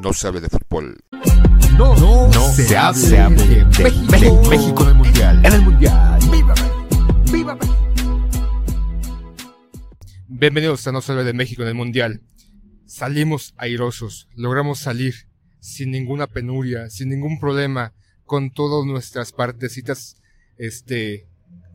no se hable de fútbol. No, no, se, hable, de, México, México, en el Mundial. En el Mundial. ¡Viva, viva! Bienvenidos a No se hable de México en el Mundial. Salimos airosos, logramos salir sin ninguna penuria, sin ningún problema, con todas nuestras partecitas, este,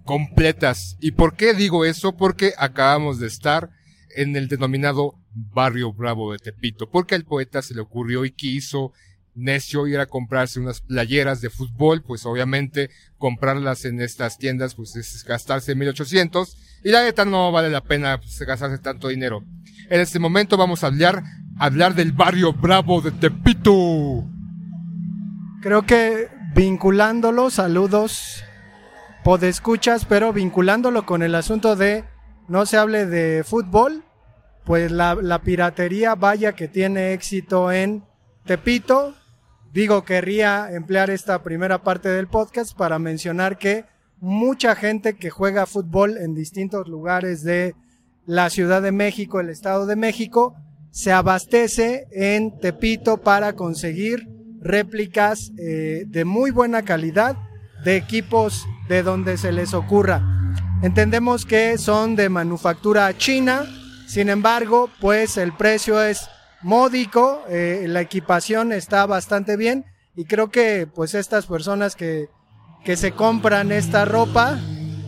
completas. ¿Y por qué digo eso? Porque acabamos de estar en el denominado Barrio Bravo de Tepito, porque al poeta se le ocurrió y quiso necio ir a comprarse unas playeras de fútbol, pues obviamente comprarlas en estas tiendas pues es gastarse 1800 y la neta no vale la pena pues, gastarse tanto dinero. En este momento vamos a hablar, hablar del barrio bravo de Tepito. Creo que vinculándolo, saludos, podescuchas, pero vinculándolo con el asunto de no se hable de fútbol, pues la, piratería vaya que tiene éxito en Tepito. Digo, querría emplear esta primera parte del podcast para mencionar que mucha gente que juega fútbol en distintos lugares de la Ciudad de México, el Estado de México, se abastece en Tepito para conseguir réplicas eh, de muy buena calidad de equipos de donde se les ocurra. Entendemos que son de manufactura china, sin embargo, pues el precio es módico, eh, la equipación está bastante bien y creo que pues estas personas que, que se compran esta ropa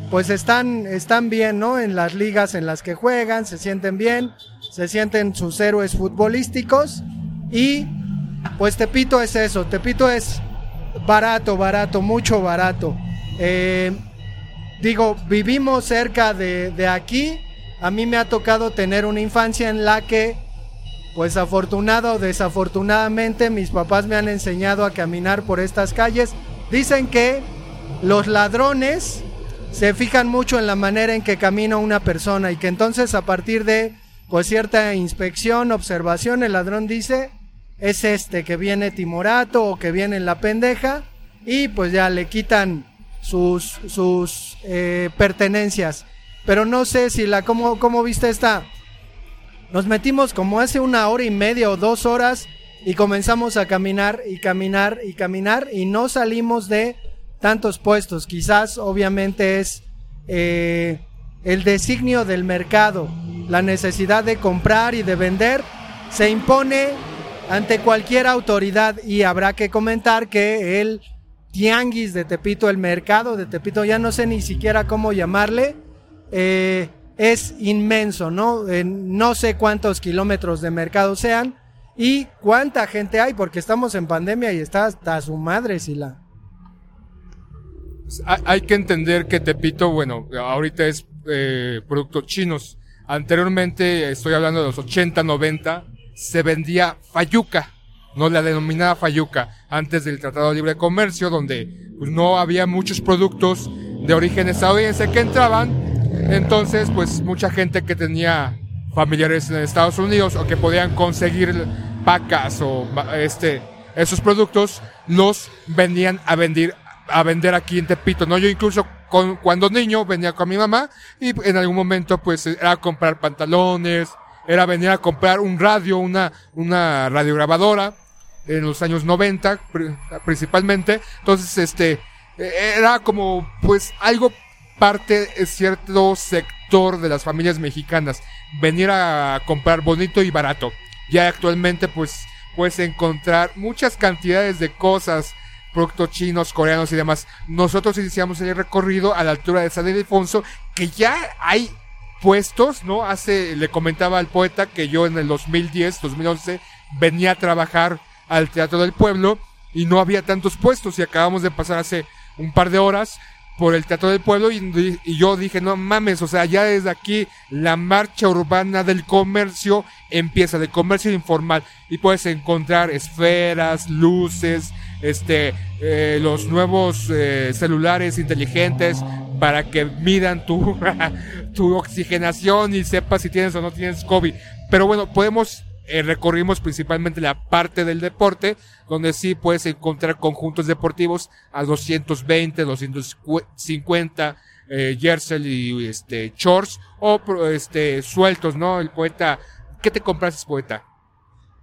pues están, están bien, ¿no? En las ligas en las que juegan, se sienten bien, se sienten sus héroes futbolísticos y pues Tepito es eso, Tepito es barato, barato, mucho barato. Eh, digo, vivimos cerca de, de aquí a mí me ha tocado tener una infancia en la que, pues afortunado o desafortunadamente, mis papás me han enseñado a caminar por estas calles. Dicen que los ladrones se fijan mucho en la manera en que camina una persona y que entonces a partir de pues cierta inspección, observación, el ladrón dice, es este que viene timorato o que viene en la pendeja y pues ya le quitan sus, eh, pertenencias pero no sé si la, ¿cómo, cómo viste esta? Nos metimos como hace una hora y media o dos horas y comenzamos a caminar y caminar y caminar y no salimos de tantos puestos. Quizás obviamente es eh, el designio del mercado, la necesidad de comprar y de vender se impone ante cualquier autoridad y habrá que comentar que el tianguis de Tepito, el mercado de Tepito, ya no sé ni siquiera cómo llamarle, eh, es inmenso, ¿no? no sé cuántos kilómetros de mercado sean y cuánta gente hay, porque estamos en pandemia y está hasta su madre, Sila. Pues, hay que entender que Tepito, bueno, ahorita es eh, productos chinos. Anteriormente, estoy hablando de los 80, 90, se vendía fayuca, no la denominada fayuca, antes del Tratado de Libre Comercio, donde pues, no había muchos productos de origen estadounidense que entraban entonces, pues mucha gente que tenía familiares en Estados Unidos o que podían conseguir pacas o este esos productos los venían a vender a vender aquí en Tepito, ¿no? Yo incluso con, cuando niño venía con mi mamá y en algún momento pues era comprar pantalones, era venir a comprar un radio, una, una radiograbadora en los años 90 principalmente. Entonces, este, era como pues algo parte de cierto sector de las familias mexicanas venir a comprar bonito y barato. Ya actualmente pues puedes encontrar muchas cantidades de cosas, productos chinos, coreanos y demás. Nosotros iniciamos el recorrido a la altura de San Ildefonso, que ya hay puestos, ¿no? Hace, le comentaba al poeta que yo en el 2010, 2011, venía a trabajar al Teatro del Pueblo y no había tantos puestos y acabamos de pasar hace un par de horas por el Teatro del Pueblo y, yo dije, no mames, o sea, ya desde aquí la marcha urbana del comercio empieza, del comercio informal y puedes encontrar esferas, luces, este, eh, los nuevos eh, celulares inteligentes para que midan tu, tu oxigenación y sepas si tienes o no tienes COVID. Pero bueno, podemos eh, recorrimos principalmente la parte del deporte, donde sí puedes encontrar conjuntos deportivos a 220, 250 eh, jersey y este shorts o este sueltos, ¿no? El poeta, ¿qué te compraste, poeta?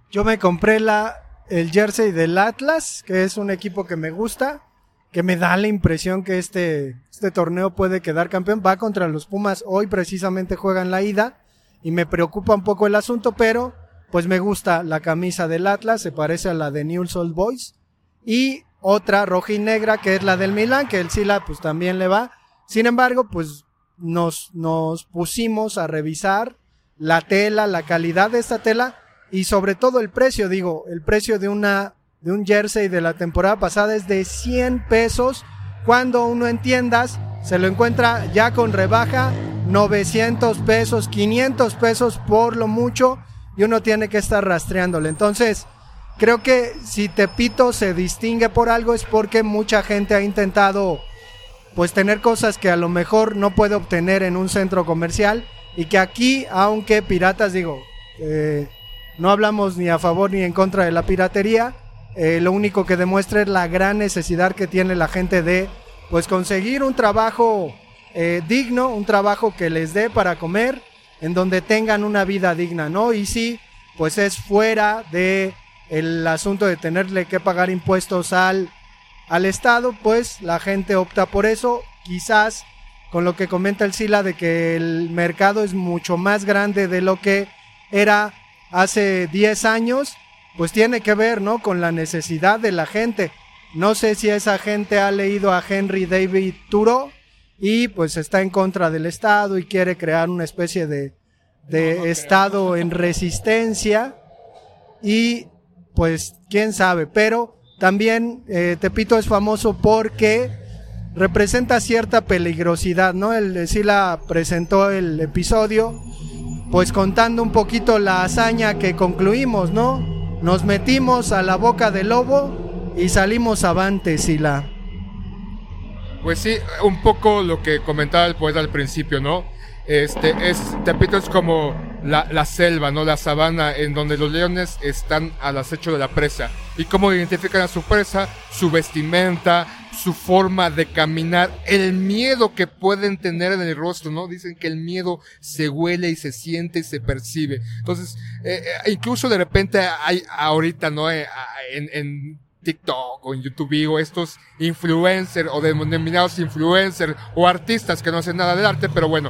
Yo me compré la el jersey del Atlas, que es un equipo que me gusta, que me da la impresión que este, este torneo puede quedar campeón. Va contra los Pumas, hoy precisamente juegan la ida y me preocupa un poco el asunto, pero pues me gusta la camisa del Atlas, se parece a la de Newell's Old Boys. Y otra roja y negra que es la del Milan, que el Sila pues también le va. Sin embargo, pues nos, nos pusimos a revisar la tela, la calidad de esta tela y sobre todo el precio, digo, el precio de una de un jersey de la temporada pasada es de 100 pesos. Cuando uno entiendas, se lo encuentra ya con rebaja 900 pesos, 500 pesos por lo mucho y uno tiene que estar rastreándole. Entonces, creo que si Tepito se distingue por algo es porque mucha gente ha intentado pues tener cosas que a lo mejor no puede obtener en un centro comercial y que aquí, aunque piratas, digo, eh, no hablamos ni a favor ni en contra de la piratería, eh, lo único que demuestra es la gran necesidad que tiene la gente de pues conseguir un trabajo eh, digno, un trabajo que les dé para comer, en donde tengan una vida digna, ¿no? Y sí, pues es fuera de el asunto de tenerle que pagar impuestos al, al Estado, pues la gente opta por eso, quizás con lo que comenta el Sila de que el mercado es mucho más grande de lo que era hace 10 años, pues tiene que ver, ¿no? Con la necesidad de la gente. No sé si esa gente ha leído a Henry David Thoreau y pues está en contra del Estado y quiere crear una especie de, de Estado en resistencia y pues quién sabe, pero también eh, Tepito es famoso porque representa cierta peligrosidad, ¿no? El Sila presentó el episodio, pues contando un poquito la hazaña que concluimos, ¿no? Nos metimos a la boca del lobo y salimos avante, Sila. Pues sí, un poco lo que comentaba el poeta al principio, ¿no? Este, es, Tepito es como la, la, selva, ¿no? La sabana en donde los leones están al acecho de la presa. ¿Y cómo identifican a su presa? Su vestimenta, su forma de caminar, el miedo que pueden tener en el rostro, ¿no? Dicen que el miedo se huele y se siente y se percibe. Entonces, eh, eh incluso de repente hay ahorita, ¿no? Eh, en, en TikTok o en YouTube o estos influencers o denominados influencers o artistas que no hacen nada del arte, pero bueno,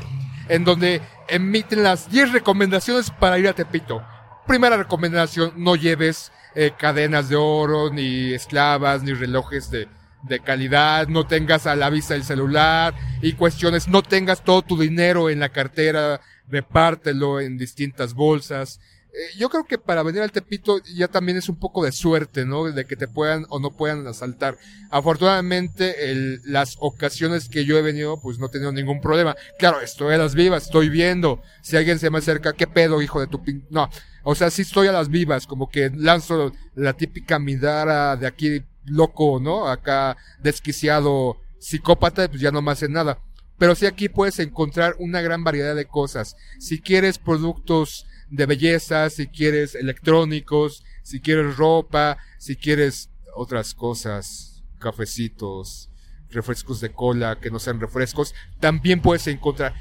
en donde emiten las 10 recomendaciones para ir a Tepito. Primera recomendación, no lleves eh, cadenas de oro, ni esclavas, ni relojes de, de calidad, no tengas a la vista el celular y cuestiones, no tengas todo tu dinero en la cartera, repártelo en distintas bolsas. Eh, yo creo que para venir al Tepito ya también es un poco de suerte, ¿no? De que te puedan o no puedan asaltar. Afortunadamente, el, las ocasiones que yo he venido, pues no he tenido ningún problema. Claro, estoy a las vivas, estoy viendo. Si alguien se me acerca, ¿qué pedo, hijo de tu pin? No. O sea, sí estoy a las vivas, como que lanzo la típica midara de aquí loco, ¿no? Acá desquiciado psicópata, pues ya no me hace nada. Pero sí aquí puedes encontrar una gran variedad de cosas. Si quieres productos de belleza, si quieres electrónicos, si quieres ropa, si quieres otras cosas, cafecitos, refrescos de cola que no sean refrescos, también puedes encontrar.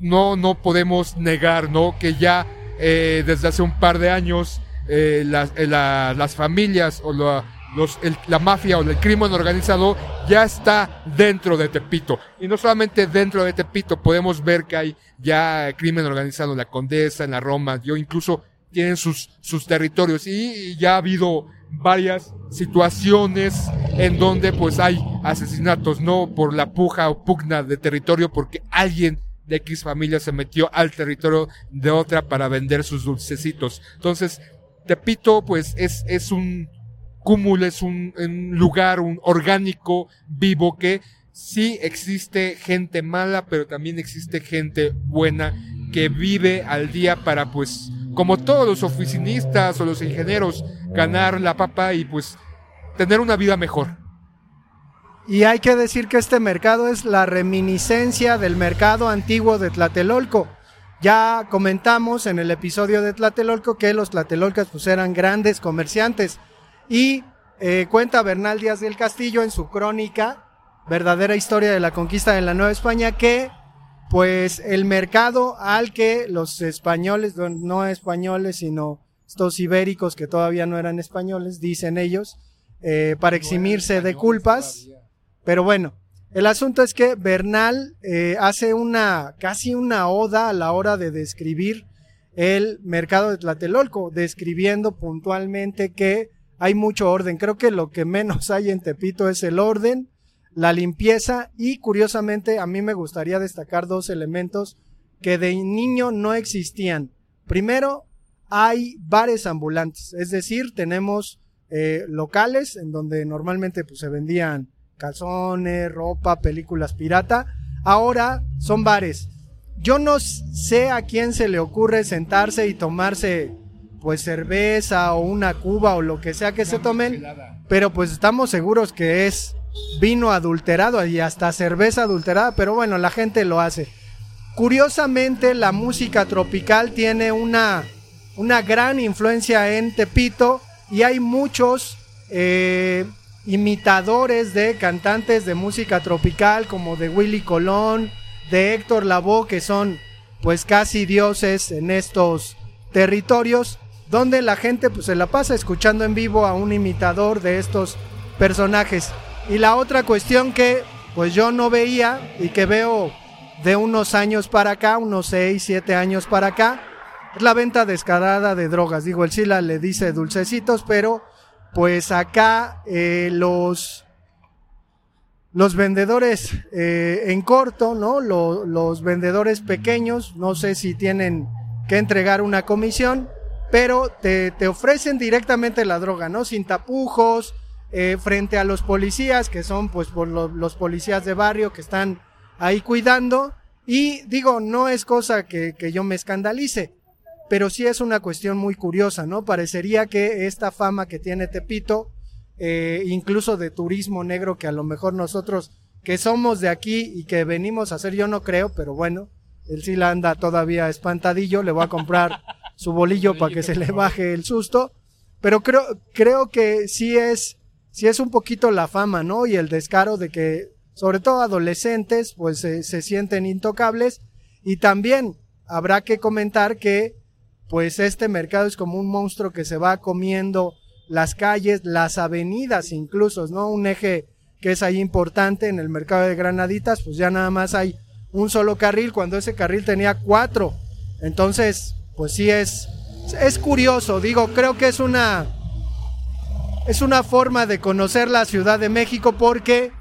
No, no podemos negar, ¿no? Que ya eh, desde hace un par de años eh, las, eh, la, las familias o la, los, la mafia o el crimen organizado ya está dentro de Tepito. Y no solamente dentro de Tepito, podemos ver que hay ya crimen organizado en la Condesa, en la Roma, yo incluso tienen sus, sus territorios y ya ha habido varias situaciones en donde pues hay asesinatos, no por la puja o pugna de territorio porque alguien de X familia se metió al territorio de otra para vender sus dulcecitos. Entonces, Tepito pues es, es un, cúmulo, es un, un lugar, un orgánico vivo que sí existe gente mala, pero también existe gente buena que vive al día para pues, como todos los oficinistas o los ingenieros, ganar la papa y pues tener una vida mejor. Y hay que decir que este mercado es la reminiscencia del mercado antiguo de Tlatelolco. Ya comentamos en el episodio de Tlatelolco que los Tlatelolcas pues eran grandes comerciantes y eh, cuenta Bernal Díaz del Castillo en su crónica, verdadera historia de la conquista de la Nueva España, que pues el mercado al que los españoles, no españoles, sino estos ibéricos que todavía no eran españoles, dicen ellos, eh, para eximirse de culpas. Pero bueno, el asunto es que Bernal eh, hace una, casi una oda a la hora de describir el mercado de Tlatelolco, describiendo puntualmente que hay mucho orden. Creo que lo que menos hay en Tepito es el orden, la limpieza y curiosamente a mí me gustaría destacar dos elementos que de niño no existían. Primero, hay bares ambulantes, es decir, tenemos eh, locales en donde normalmente pues, se vendían calzones, ropa, películas pirata. Ahora son bares. Yo no sé a quién se le ocurre sentarse y tomarse pues cerveza o una cuba o lo que sea que se tomen, pero pues estamos seguros que es vino adulterado y hasta cerveza adulterada, pero bueno, la gente lo hace. Curiosamente, la música tropical tiene una, una gran influencia en Tepito y hay muchos eh, imitadores de cantantes de música tropical como de Willy Colón, de Héctor Lavoe, que son pues casi dioses en estos territorios, donde la gente pues se la pasa escuchando en vivo a un imitador de estos personajes. Y la otra cuestión que pues yo no veía y que veo de unos años para acá, unos 6, 7 años para acá, es la venta descarada de drogas. Digo, el Sila le dice dulcecitos, pero pues acá eh, los, los vendedores eh, en corto, ¿no? los vendedores pequeños, no sé si tienen que entregar una comisión, pero te, ofrecen directamente la droga, ¿no? Sin tapujos, eh, frente a los policías, que son pues los policías de barrio que están ahí cuidando. Y digo, no es cosa que, que yo me escandalice, pero sí es una cuestión muy curiosa, ¿no? Parecería que esta fama que tiene Tepito, eh, incluso de turismo negro, que a lo mejor nosotros que somos de aquí y que venimos a hacer, yo no creo, pero bueno, él sí la anda todavía espantadillo, le voy a comprar su bolillo para que se le baje el susto, pero creo, creo que sí es, sí es un poquito la fama, ¿no? Y el descaro de que sobre todo adolescentes, pues se sienten intocables. Y también habrá que comentar que, pues este mercado es como un monstruo que se va comiendo las calles, las avenidas incluso, ¿no? Un eje que es ahí importante en el mercado de Granaditas, pues ya nada más hay un solo carril cuando ese carril tenía cuatro. Entonces, pues sí es, es curioso, digo, creo que es una, es una forma de conocer la Ciudad de México porque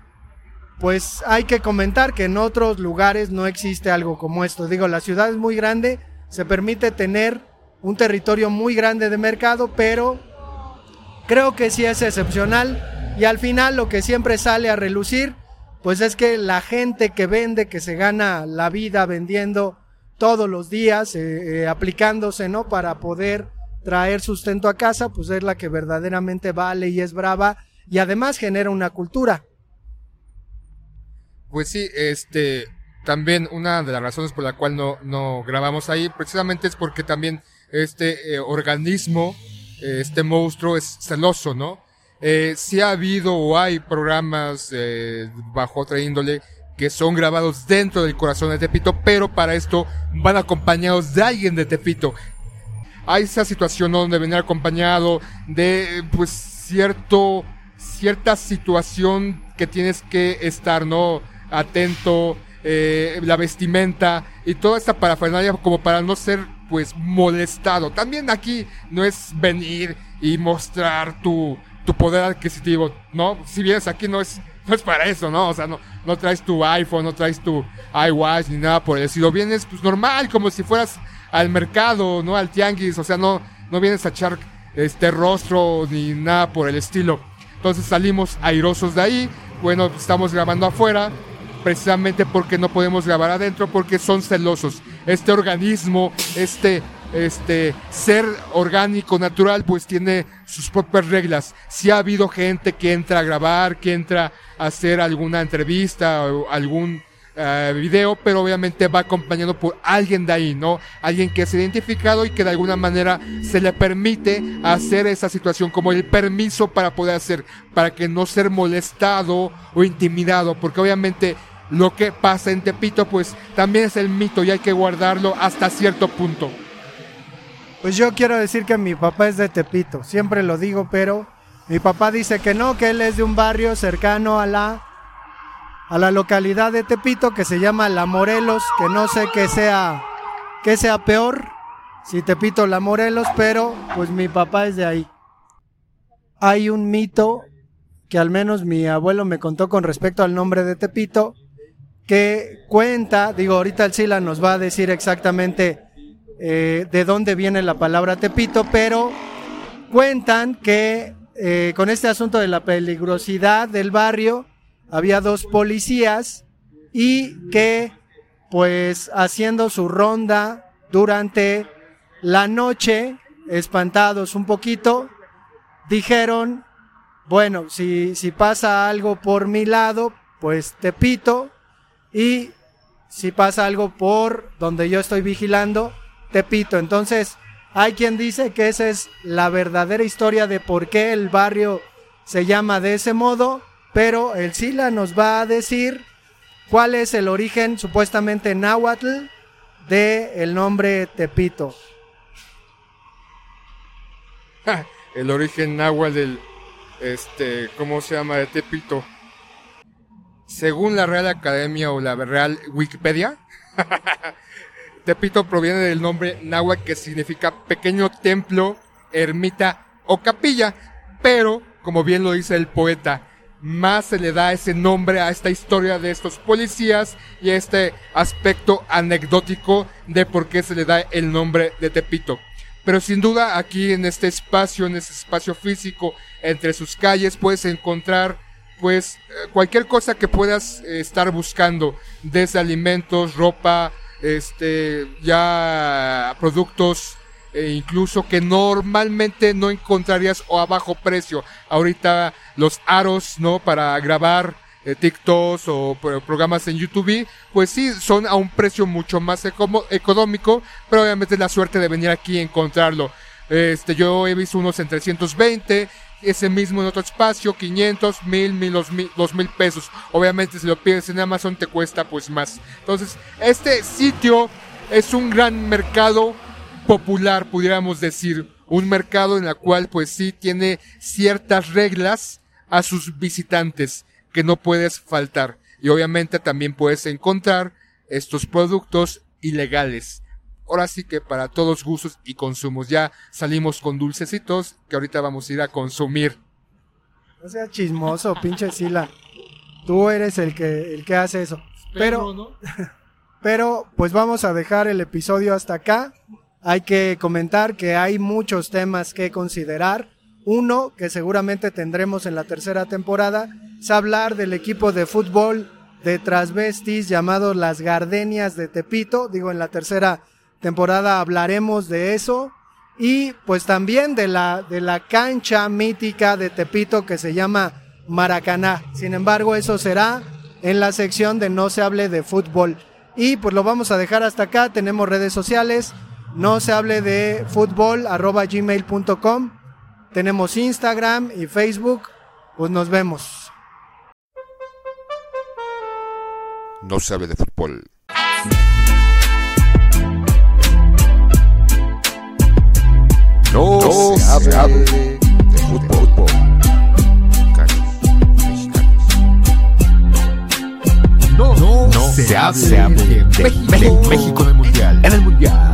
pues hay que comentar que en otros lugares no existe algo como esto. Digo, la ciudad es muy grande, se permite tener un territorio muy grande de mercado, pero creo que sí es excepcional y al final lo que siempre sale a relucir, pues es que la gente que vende, que se gana la vida vendiendo todos los días, eh, eh, aplicándose, ¿no? Para poder traer sustento a casa, pues es la que verdaderamente vale y es brava y además genera una cultura. Pues sí, este, también una de las razones por la cual no, no grabamos ahí, precisamente es porque también este eh, organismo, este monstruo es celoso, ¿no? Eh, sí ha habido o hay programas bajo otra índole que son grabados dentro del corazón de Tepito, pero para esto van acompañados de alguien de Tepito. Hay esa situación donde venir acompañado de pues cierto cierta situación que tienes que estar, ¿no? atento, eh, la vestimenta y toda esta parafernalia como para no ser pues molestado. También aquí no es venir y mostrar tu, tu poder adquisitivo, ¿no? Si vienes aquí no es, no es para eso, ¿no? O sea, no, no traes tu iPhone, no traes tu iWatch ni nada por el estilo. Vienes pues normal, como si fueras al mercado, ¿no? Al tianguis, o sea, no, no vienes a echar este rostro ni nada por el estilo. Entonces salimos airosos de ahí. Bueno, estamos grabando afuera precisamente porque no podemos grabar adentro, porque son celosos. Este organismo, este, este ser orgánico, natural, pues tiene sus propias reglas. Si ha habido gente que entra a grabar, que entra a hacer alguna entrevista o algún uh, video, pero obviamente va acompañado por alguien de ahí, ¿no? Alguien que es identificado y que de alguna manera se le permite hacer esa situación como el permiso para poder hacer, para que no ser molestado o intimidado, porque obviamente lo que pasa en Tepito, pues también es el mito y hay que guardarlo hasta cierto punto. Pues yo quiero decir que mi papá es de Tepito, siempre lo digo, pero mi papá dice que no, que él es de un barrio cercano a la a la localidad de Tepito que se llama La Morelos, que no sé qué sea qué sea peor, si Tepito La Morelos, pero pues mi papá es de ahí. Hay un mito que al menos mi abuelo me contó con respecto al nombre de Tepito, que cuenta, digo, ahorita el Sila nos va a decir exactamente eh, de dónde viene la palabra Tepito, pero cuentan que eh, con este asunto de la peligrosidad del barrio, había dos policías y que pues haciendo su ronda durante la noche, espantados un poquito, dijeron, bueno, si, si pasa algo por mi lado, pues te pito, y si pasa algo por donde yo estoy vigilando, te pito. Entonces, hay quien dice que esa es la verdadera historia de por qué el barrio se llama de ese modo, pero el Sila nos va a decir cuál es el origen supuestamente náhuatl de el nombre Tepito. el origen náhuatl del este, ¿cómo se llama? de Tepito. Según la Real Academia o la Real Wikipedia, Tepito proviene del nombre náhuatl que significa pequeño templo, ermita o capilla, pero, como bien lo dice el poeta, más se le da ese nombre a esta historia de estos policías y a este aspecto anecdótico de por qué se le da el nombre de Tepito. Pero sin duda aquí en este espacio, en este espacio físico, entre sus calles, puedes encontrar pues eh, cualquier cosa que puedas eh, estar buscando, desde alimentos, ropa, este, ya productos e incluso que normalmente no encontrarías o a bajo precio. Ahorita los aros, ¿no? Para grabar eh, TikToks o programas en YouTube, pues sí, son a un precio mucho más económico, pero obviamente es la suerte de venir aquí y encontrarlo. Este, yo he visto unos en 320, ese mismo en otro espacio, 500, 1000, 1000, 2000 pesos. Obviamente si lo pides en Amazon te cuesta pues más. Entonces, este sitio es un gran mercado popular, pudiéramos decir, un mercado en el cual pues sí tiene ciertas reglas a sus visitantes que no puedes faltar. Y obviamente también puedes encontrar estos productos ilegales. Ahora sí que para todos gustos y consumos. Ya salimos con dulcecitos que ahorita vamos a ir a consumir. No sea chismoso, pinche Sila. Tú eres el que, el que hace eso. Pero, pero, pues vamos a dejar el episodio hasta acá. Hay que comentar que hay muchos temas que considerar. Uno, que seguramente tendremos en la tercera temporada, es hablar del equipo de fútbol de transvestis llamado Las Gardenias de Tepito. Digo, en la tercera temporada hablaremos de eso. Y pues también de la, de la cancha mítica de Tepito que se llama Maracaná. Sin embargo, eso será en la sección de No se hable de fútbol. Y pues lo vamos a dejar hasta acá. Tenemos redes sociales no se hable de fútbol arroba gmail.com. Tenemos Instagram y Facebook. Pues nos vemos. No se hable de fútbol. No, se, hable de fútbol. No, no, se, hable, de, México, México en el mundial. En el mundial.